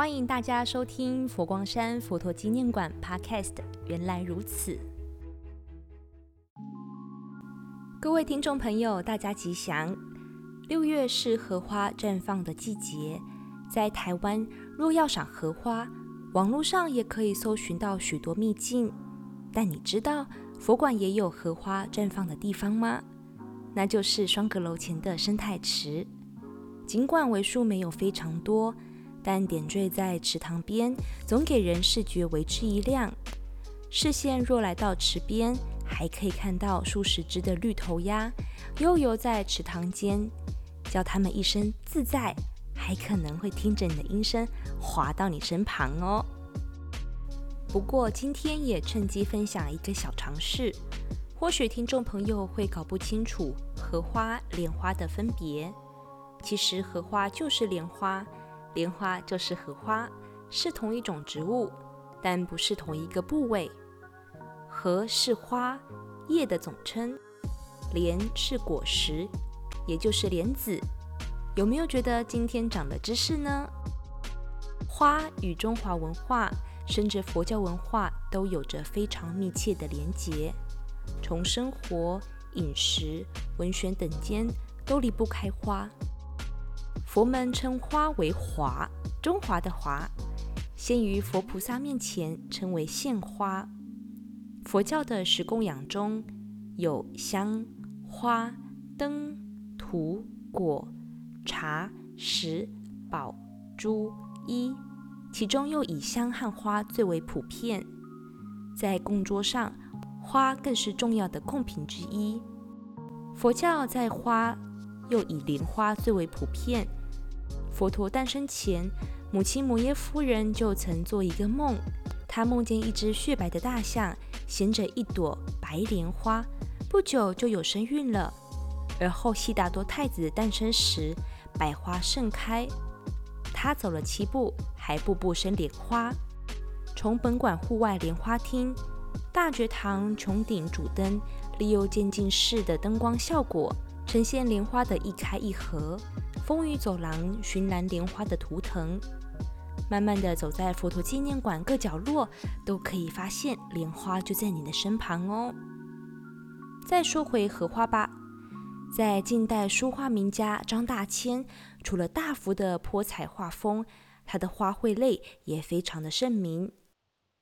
欢迎大家收听佛光山佛陀纪念馆 Podcast。原来如此，各位听众朋友，大家吉祥。六月是荷花绽放的季节，在台湾若要赏荷花，网络上也可以搜寻到许多秘境。但你知道佛馆也有荷花绽放的地方吗？那就是双阁楼前的生态池。尽管为数没有非常多。但点缀在池塘边，总给人视觉为之一亮。视线若来到池边，还可以看到数十只的绿头鸭悠游在池塘间，叫它们一声自在，还可能会听着你的音声滑到你身旁哦。不过今天也趁机分享一个小常识，或许听众朋友会搞不清楚荷花、莲花的分别。其实荷花就是莲花。莲花就是荷花，是同一种植物，但不是同一个部位。荷是花叶的总称，莲是果实，也就是莲子。有没有觉得今天长了知识呢？花与中华文化，甚至佛教文化都有着非常密切的连结，从生活、饮食、文学等间都离不开花。佛门称花为华，中华的华，先于佛菩萨面前称为献花。佛教的十供养中有香、花、灯、土、果、茶、食、宝、珠、衣，其中又以香和花最为普遍。在供桌上，花更是重要的供品之一。佛教在花又以莲花最为普遍。佛陀诞生前，母亲摩耶夫人就曾做一个梦，她梦见一只雪白的大象衔着一朵白莲花，不久就有身孕了。而后悉达多太子诞生时，百花盛开，他走了七步，还步步生莲花。从本馆户外莲花厅、大觉堂穹顶主灯，利用渐进式的灯光效果，呈现莲花的一开一合。风雨走廊，寻兰莲花的图腾，慢慢的走在佛陀纪念馆各角落，都可以发现莲花就在你的身旁哦。再说回荷花吧，在近代书画名家张大千，除了大幅的泼彩画风，他的花卉类也非常的盛名，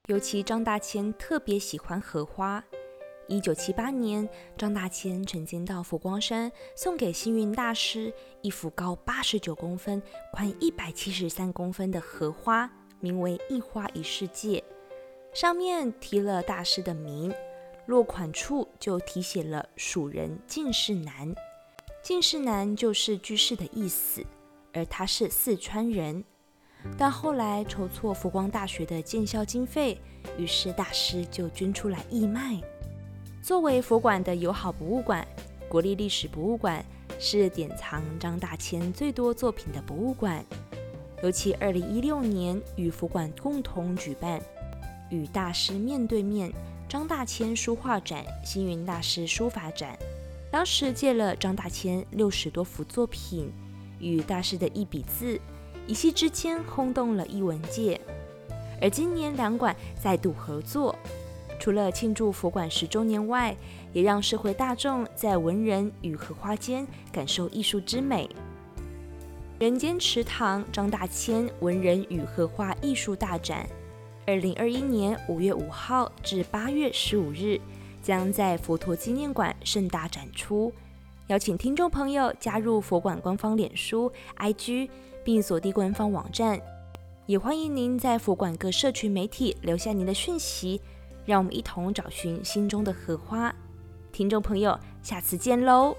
尤其张大千特别喜欢荷花。一九七八年，张大千曾经到佛光山送给星云大师一幅高八十九公分、宽一百七十三公分的荷花，名为“一花一世界”，上面题了大师的名，落款处就题写了“蜀人进士南”，进士南就是居士的意思，而他是四川人。但后来筹措佛光大学的建校经费，于是大师就捐出来义卖。作为佛馆的友好博物馆，国立历史博物馆是典藏张大千最多作品的博物馆。尤其2016年与佛馆共同举办“与大师面对面”张大千书画展、星云大师书法展，当时借了张大千六十多幅作品与大师的一笔字，一夕之间轰动了艺文界。而今年两馆再度合作。除了庆祝佛馆十周年外，也让社会大众在文人与荷花间感受艺术之美。人间池塘张大千文人与荷花艺术大展，二零二一年五月五号至八月十五日，将在佛陀纪念馆盛大展出。邀请听众朋友加入佛馆官方脸书、IG，并锁定官方网站。也欢迎您在佛馆各社群媒体留下您的讯息。让我们一同找寻心中的荷花，听众朋友，下次见喽。